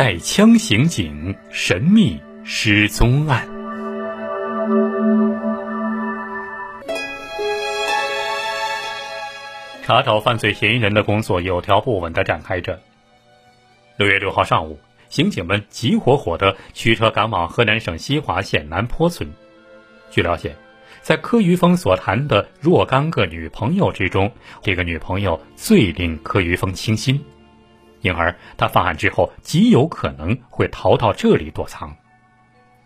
带枪刑警神秘失踪案。查找犯罪嫌疑人的工作有条不紊地展开着。六月六号上午，刑警们急火火地驱车赶往河南省西华县南坡村。据了解，在柯于峰所谈的若干个女朋友之中，这个女朋友最令柯于峰倾心，因而他犯案之后极有可能会逃到这里躲藏。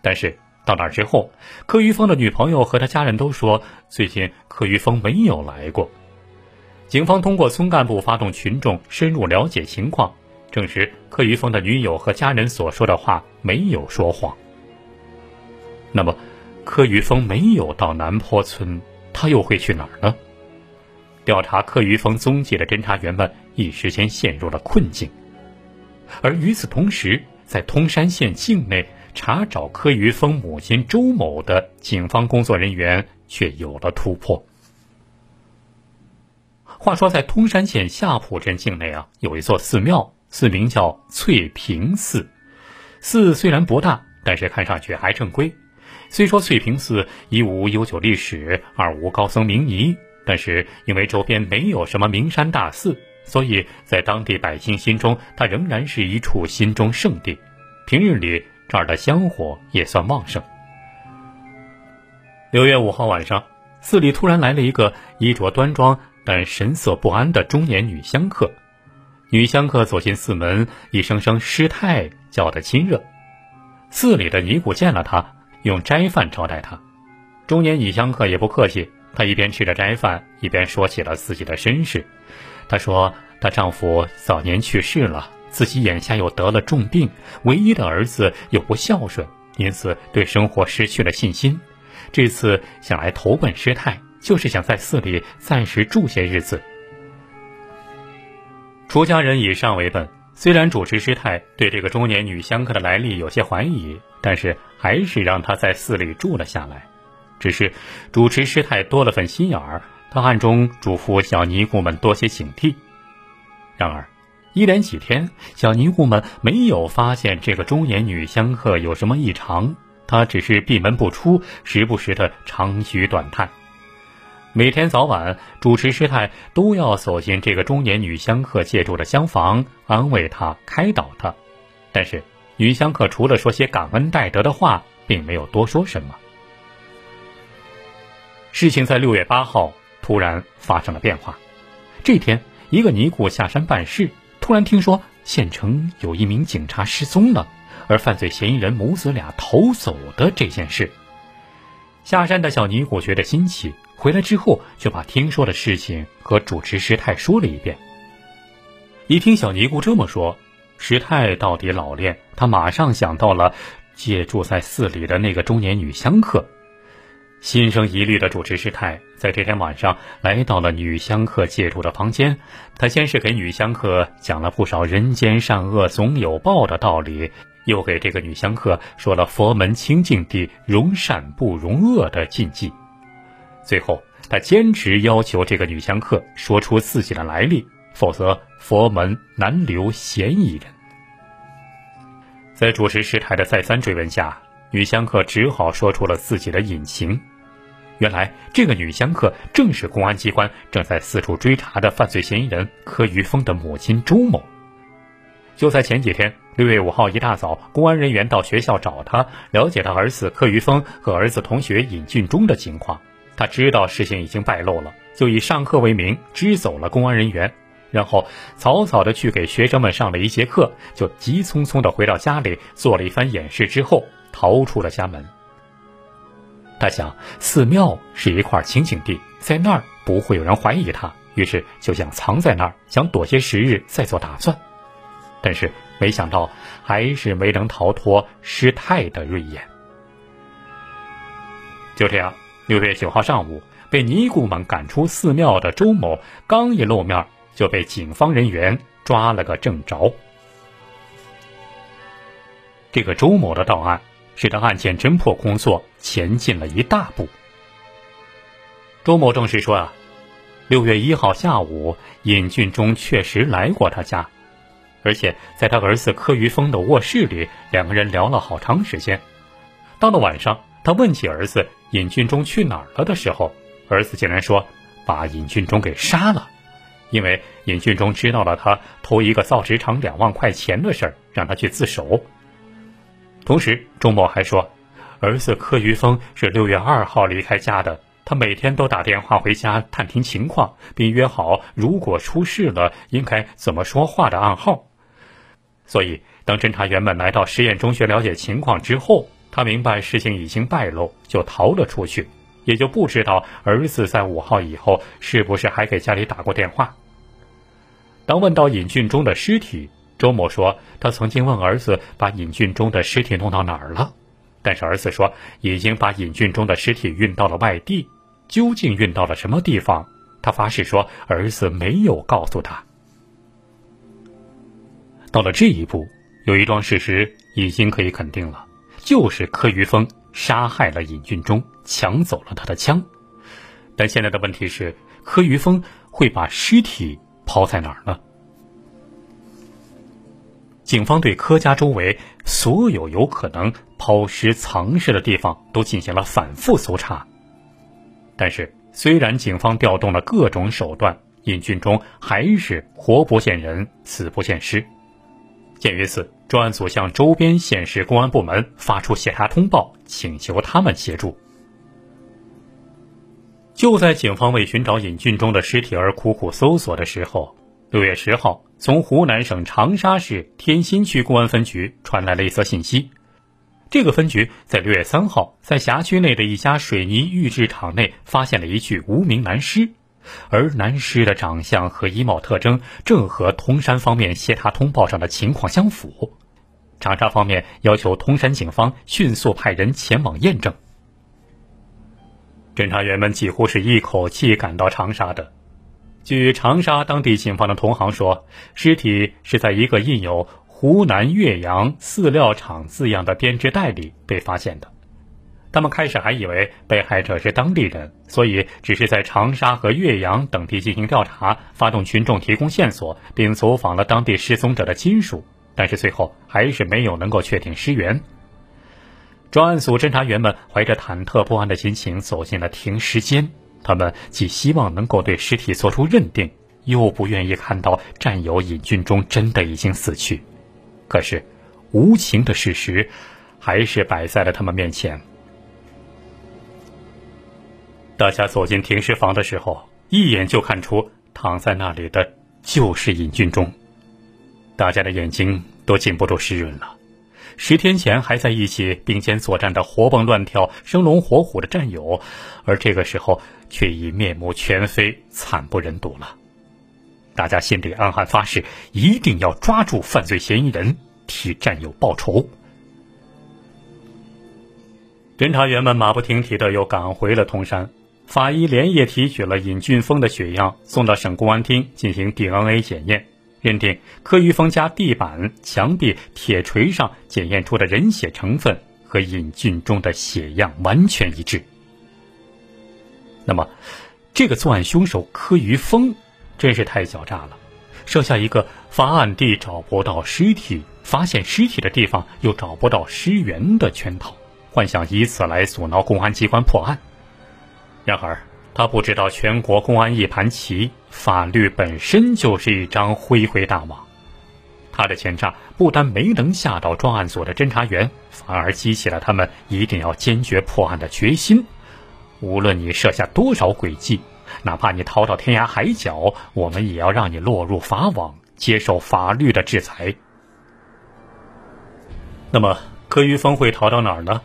但是到那之后，柯于峰的女朋友和他家人都说，最近柯于峰没有来过。警方通过村干部发动群众深入了解情况，证实柯于峰的女友和家人所说的话没有说谎。那么，柯于峰没有到南坡村，他又会去哪儿呢？调查柯于峰踪迹的侦查员们一时间陷入了困境。而与此同时，在通山县境内查找柯于峰母亲周某的警方工作人员却有了突破。话说，在通山县下浦镇境内啊，有一座寺庙，寺名叫翠屏寺。寺虽然不大，但是看上去还正规。虽说翠屏寺一无悠久历史，二无高僧名仪，但是因为周边没有什么名山大寺，所以在当地百姓心中，它仍然是一处心中圣地。平日里，这儿的香火也算旺盛。六月五号晚上，寺里突然来了一个衣着端庄。但神色不安的中年女香客，女香客走进寺门，一声声“师太”叫得亲热。寺里的尼姑见了她，用斋饭招待她。中年女香客也不客气，她一边吃着斋饭，一边说起了自己的身世。她说，她丈夫早年去世了，自己眼下又得了重病，唯一的儿子又不孝顺，因此对生活失去了信心。这次想来投奔师太。就是想在寺里暂时住些日子。出家人以善为本，虽然主持师太对这个中年女香客的来历有些怀疑，但是还是让她在寺里住了下来。只是主持师太多了份心眼儿，他暗中嘱咐小尼姑们多些警惕。然而，一连几天，小尼姑们没有发现这个中年女香客有什么异常，她只是闭门不出，时不时的长吁短叹。每天早晚，主持师太都要走进这个中年女香客借住的厢房，安慰她、开导她。但是，女香客除了说些感恩戴德的话，并没有多说什么。事情在六月八号突然发生了变化。这天，一个尼姑下山办事，突然听说县城有一名警察失踪了，而犯罪嫌疑人母子俩逃走的这件事。下山的小尼姑觉得新奇。回来之后，就把听说的事情和主持师太说了一遍。一听小尼姑这么说，师太到底老练，她马上想到了借住在寺里的那个中年女香客。心生疑虑的主持师太在这天晚上来到了女香客借住的房间。他先是给女香客讲了不少人间善恶总有报的道理，又给这个女香客说了佛门清净地容善不容恶的禁忌。最后，他坚持要求这个女香客说出自己的来历，否则佛门难留嫌疑人。在主持师太的再三追问下，女香客只好说出了自己的隐情。原来，这个女香客正是公安机关正在四处追查的犯罪嫌疑人柯玉峰的母亲周某。就在前几天，六月五号一大早，公安人员到学校找他，了解他儿子柯玉峰和儿子同学尹俊忠的情况。他知道事情已经败露了，就以上课为名支走了公安人员，然后草草的去给学生们上了一节课，就急匆匆的回到家里做了一番演示之后逃出了家门。他想寺庙是一块清净地，在那儿不会有人怀疑他，于是就想藏在那儿，想躲些时日再做打算。但是没想到还是没能逃脱师太的锐眼。就这样。六月九号上午，被尼姑们赶出寺庙的周某，刚一露面，就被警方人员抓了个正着。这个周某的到案，使得案件侦破工作前进了一大步。周某证实说啊，六月一号下午，尹俊忠确实来过他家，而且在他儿子柯于峰的卧室里，两个人聊了好长时间。到了晚上，他问起儿子尹俊忠去哪儿了的时候，儿子竟然说把尹俊忠给杀了，因为尹俊忠知道了他偷一个造纸厂两万块钱的事儿，让他去自首。同时，钟某还说，儿子柯于峰是六月二号离开家的。他每天都打电话回家探听情况，并约好如果出事了应该怎么说话的暗号。所以，当侦查员们来到实验中学了解情况之后，他明白事情已经败露，就逃了出去，也就不知道儿子在五号以后是不是还给家里打过电话。当问到尹俊忠的尸体，周某说他曾经问儿子把尹俊忠的尸体弄到哪儿了，但是儿子说已经把尹俊忠的尸体运到了外地。究竟运到了什么地方？他发誓说儿子没有告诉他。到了这一步，有一桩事实已经可以肯定了，就是柯于峰杀害了尹俊忠，抢走了他的枪。但现在的问题是，柯于峰会把尸体抛在哪儿呢？警方对柯家周围所有有可能抛尸藏尸的地方都进行了反复搜查。但是，虽然警方调动了各种手段，尹俊忠还是活不见人，死不见尸。鉴于此，专案组向周边县市公安部门发出协查通报，请求他们协助。就在警方为寻找尹俊忠的尸体而苦苦搜索的时候，六月十号，从湖南省长沙市天心区公安分局传来了一则信息。这个分局在六月三号在辖区内的一家水泥预制厂内发现了一具无名男尸，而男尸的长相和衣帽特征正和通山方面协查通报上的情况相符。长沙方面要求通山警方迅速派人前往验证。侦查员们几乎是一口气赶到长沙的。据长沙当地警方的同行说，尸体是在一个印有。湖南岳阳饲料厂字样的编织袋里被发现的，他们开始还以为被害者是当地人，所以只是在长沙和岳阳等地进行调查，发动群众提供线索，并走访了当地失踪者的亲属，但是最后还是没有能够确定尸源。专案组侦查员们怀着忐忑不安的心情走进了停尸间，他们既希望能够对尸体做出认定，又不愿意看到战友尹俊忠真的已经死去。可是，无情的事实还是摆在了他们面前。大家走进停尸房的时候，一眼就看出躺在那里的就是尹俊忠。大家的眼睛都禁不住湿润了。十天前还在一起并肩作战的活蹦乱跳、生龙活虎的战友，而这个时候却已面目全非、惨不忍睹了。大家心里暗暗发誓，一定要抓住犯罪嫌疑人，替战友报仇。侦查员们马不停蹄的又赶回了通山，法医连夜提取了尹俊峰的血样，送到省公安厅进行 DNA 检验，认定柯于峰家地板、墙壁、铁锤上检验出的人血成分和尹俊忠的血样完全一致。那么，这个作案凶手柯于峰。真是太狡诈了，设下一个发案地找不到尸体，发现尸体的地方又找不到尸源的圈套，幻想以此来阻挠公安机关破案。然而，他不知道全国公安一盘棋，法律本身就是一张恢恢大网。他的奸诈不但没能吓到专案组的侦查员，反而激起了他们一定要坚决破案的决心。无论你设下多少诡计。哪怕你逃到天涯海角，我们也要让你落入法网，接受法律的制裁。那么，柯于峰会逃到哪儿呢？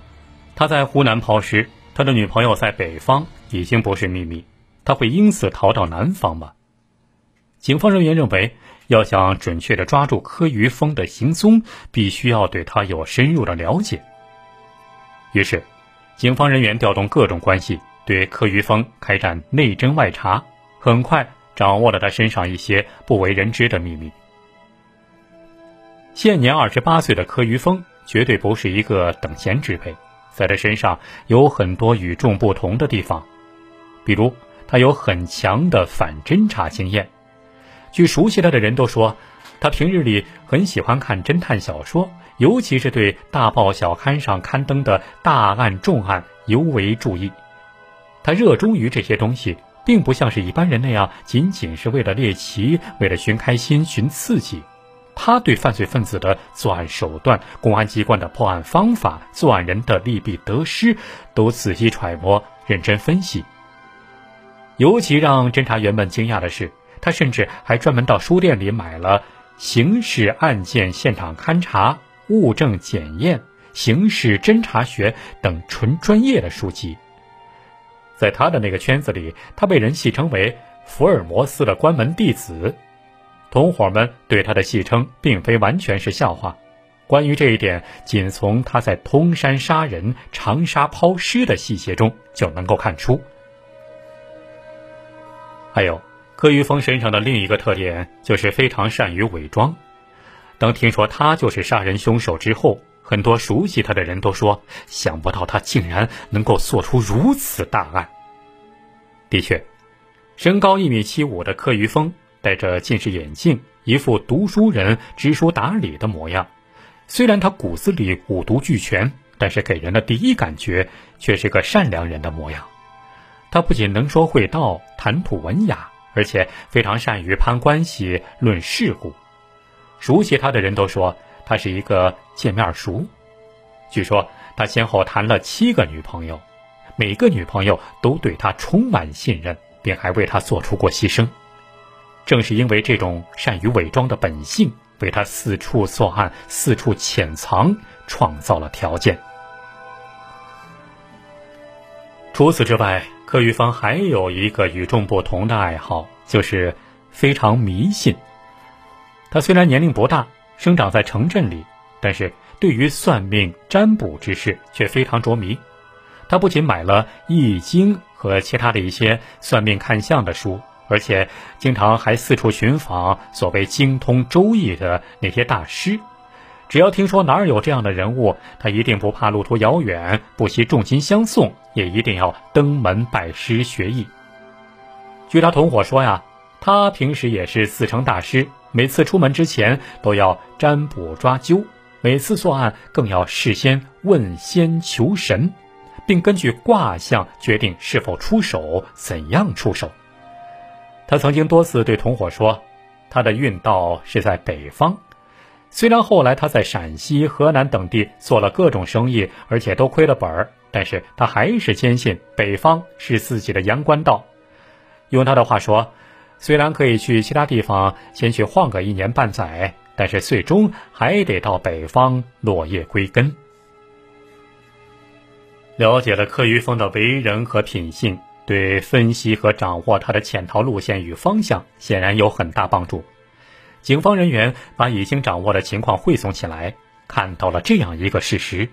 他在湖南抛尸，他的女朋友在北方，已经不是秘密。他会因此逃到南方吗？警方人员认为，要想准确的抓住柯于峰的行踪，必须要对他有深入的了解。于是，警方人员调动各种关系。对柯于峰开展内侦外查，很快掌握了他身上一些不为人知的秘密。现年二十八岁的柯于峰绝对不是一个等闲之辈，在他身上有很多与众不同的地方，比如他有很强的反侦查经验。据熟悉他的人都说，他平日里很喜欢看侦探小说，尤其是对大报小刊上刊登的大案重案尤为注意。他热衷于这些东西，并不像是一般人那样，仅仅是为了猎奇、为了寻开心、寻刺激。他对犯罪分子的作案手段、公安机关的破案方法、作案人的利弊得失，都仔细揣摩、认真分析。尤其让侦查员们惊讶的是，他甚至还专门到书店里买了。刑事案件现场勘查、物证检验、刑事侦查学等纯专业的书籍，在他的那个圈子里，他被人戏称为“福尔摩斯的关门弟子”。同伙们对他的戏称并非完全是笑话。关于这一点，仅从他在通山杀人、长沙抛尸的细节中就能够看出。还有。柯玉峰身上的另一个特点就是非常善于伪装。当听说他就是杀人凶手之后，很多熟悉他的人都说：“想不到他竟然能够做出如此大案。”的确，身高一米七五的柯玉峰戴着近视眼镜，一副读书人知书达理的模样。虽然他骨子里五毒俱全，但是给人的第一感觉却是个善良人的模样。他不仅能说会道，谈吐文雅。而且非常善于攀关系、论事故，熟悉他的人都说他是一个见面熟。据说他先后谈了七个女朋友，每个女朋友都对他充满信任，并还为他做出过牺牲。正是因为这种善于伪装的本性，为他四处作案、四处潜藏创造了条件。除此之外，柯玉芳还有一个与众不同的爱好，就是非常迷信。他虽然年龄不大，生长在城镇里，但是对于算命占卜之事却非常着迷。他不仅买了《易经》和其他的一些算命看相的书，而且经常还四处寻访所谓精通《周易》的那些大师。只要听说哪儿有这样的人物，他一定不怕路途遥远，不惜重金相送，也一定要登门拜师学艺。据他同伙说呀，他平时也是自称大师，每次出门之前都要占卜抓阄，每次作案更要事先问仙求神，并根据卦象决定是否出手，怎样出手。他曾经多次对同伙说，他的运道是在北方。虽然后来他在陕西、河南等地做了各种生意，而且都亏了本儿，但是他还是坚信北方是自己的阳关道。用他的话说，虽然可以去其他地方先去晃个一年半载，但是最终还得到北方落叶归根。了解了柯于峰的为人和品性，对分析和掌握他的潜逃路线与方向，显然有很大帮助。警方人员把已经掌握的情况汇总起来，看到了这样一个事实：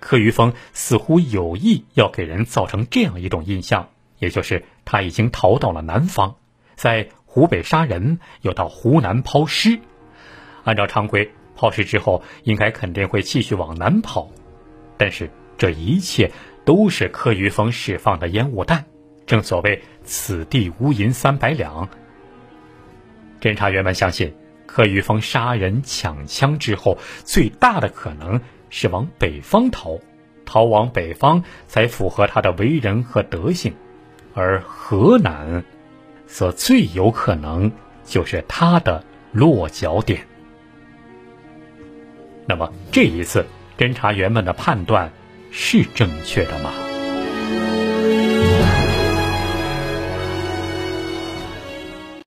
柯玉峰似乎有意要给人造成这样一种印象，也就是他已经逃到了南方，在湖北杀人，又到湖南抛尸。按照常规，抛尸之后应该肯定会继续往南跑，但是这一切都是柯玉峰释放的烟雾弹。正所谓“此地无银三百两”。侦查员们相信。柯玉峰杀人抢枪之后，最大的可能是往北方逃，逃往北方才符合他的为人和德性，而河南，则最有可能就是他的落脚点。那么这一次，侦查员们的判断是正确的吗？